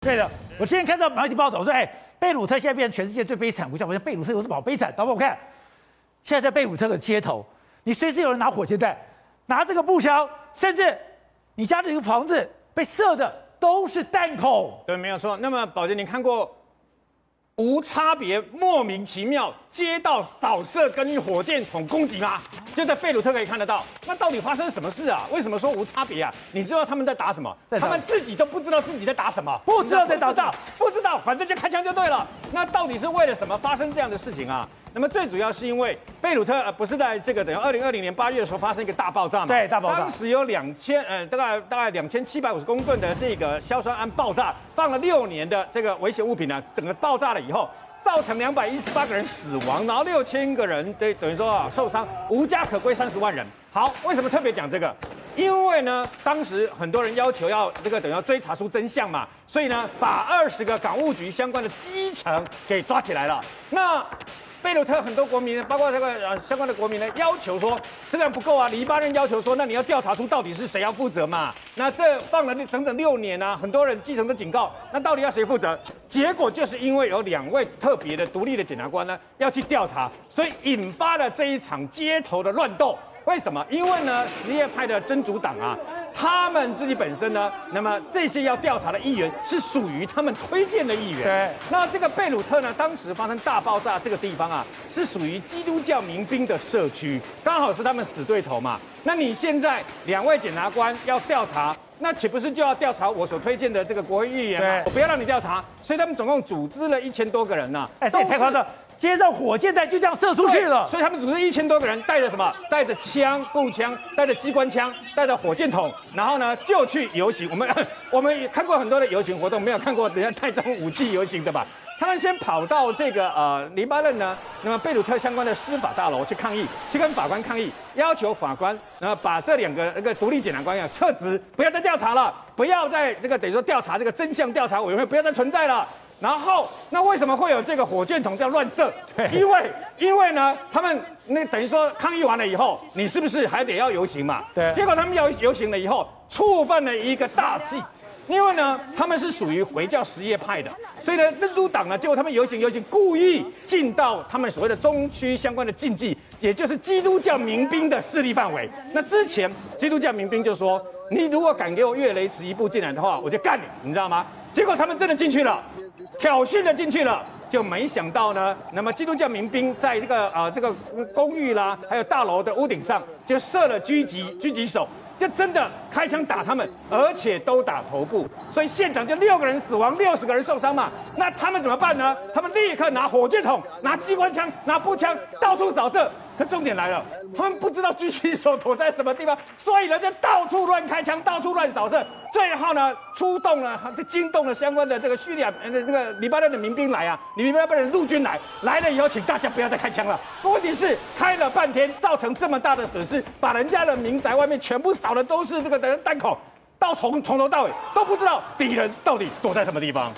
对的，我之前看到媒体报道说，哎，贝鲁特现在变成全世界最悲惨国家。我说贝鲁特有什么好悲惨？导播我看，现在在贝鲁特的街头，你随时有人拿火箭弹，拿这个步枪，甚至你家的一个房子被射的都是弹孔。对，没有错。那么宝杰，你看过？无差别、莫名其妙接到扫射跟火箭筒攻击吗？就在贝鲁特可以看得到。那到底发生什么事啊？为什么说无差别啊？你知道他们在打什么？他们自己都不知道自己在打什么，不知道在打仗，不知道，反正就开枪就对了。那到底是为了什么发生这样的事情啊？那么最主要是因为贝鲁特呃不是在这个等于二零二零年八月的时候发生一个大爆炸嘛？对，大爆炸。当时有两千呃大概大概两千七百五十公吨的这个硝酸铵爆炸，放了六年的这个危险物品呢，整个爆炸了以后，造成两百一十八个人死亡，然后六千个人对等于说啊受伤，无家可归三十万人。好，为什么特别讲这个？因为呢，当时很多人要求要这个等要追查出真相嘛，所以呢，把二十个港务局相关的基层给抓起来了。那贝鲁特很多国民呢，包括这个呃相关的国民呢，要求说这样不够啊，黎巴嫩要求说，那你要调查出到底是谁要负责嘛？那这放了整整六年啊，很多人基层都警告，那到底要谁负责？结果就是因为有两位特别的独立的检察官呢要去调查，所以引发了这一场街头的乱斗。为什么？因为呢，什叶派的真主党啊，他们自己本身呢，那么这些要调查的议员是属于他们推荐的议员。对。那这个贝鲁特呢，当时发生大爆炸这个地方啊，是属于基督教民兵的社区，刚好是他们死对头嘛。那你现在两位检察官要调查，那岂不是就要调查我所推荐的这个国会议员吗？对。我不要让你调查，所以他们总共组织了一千多个人呢、啊。哎，这也太夸张。接着火箭弹就这样射出去了，所以他们组织一千多个人，带着什么？带着枪、步枪，带着机关枪，带着火箭筒，然后呢就去游行。我们 我们也看过很多的游行活动，没有看过人家带这种武器游行的吧？他们先跑到这个呃黎巴嫩呢，那么贝鲁特相关的司法大楼去抗议，去跟法官抗议，要求法官然后把这两个那个独立检察官要撤职，不要再调查了，不要再这个等于说调查这个真相调查委员会不要再存在了。然后，那为什么会有这个火箭筒这样乱射？因为，因为呢，他们那等于说抗议完了以后，你是不是还得要游行嘛？对。结果他们要游行了以后，触犯了一个大忌，因为呢，他们是属于回教什叶派的，所以呢，珍珠党呢，结果他们游行游行，故意进到他们所谓的中区相关的禁忌，也就是基督教民兵的势力范围。那之前基督教民兵就说，你如果敢给我越雷池一步进来的话，我就干你，你知道吗？结果他们真的进去了。挑衅的进去了，就没想到呢。那么基督教民兵在这个啊、呃、这个公寓啦，还有大楼的屋顶上，就设了狙击狙击手，就真的开枪打他们，而且都打头部，所以现场就六个人死亡，六十个人受伤嘛。那他们怎么办呢？他们立刻拿火箭筒、拿机关枪、拿步枪到处扫射。可重点来了，他们不知道狙击手躲在什么地方，所以人家到处乱开枪，到处乱扫射。最后呢出动了，就惊动了相关的这个叙利亚呃那个黎巴嫩的民兵来啊，黎巴嫩的陆军来，来了以后请大家不要再开枪了。问题是开了半天，造成这么大的损失，把人家的民宅外面全部扫的都是这个的弹孔，到从从头到尾都不知道敌人到底躲在什么地方。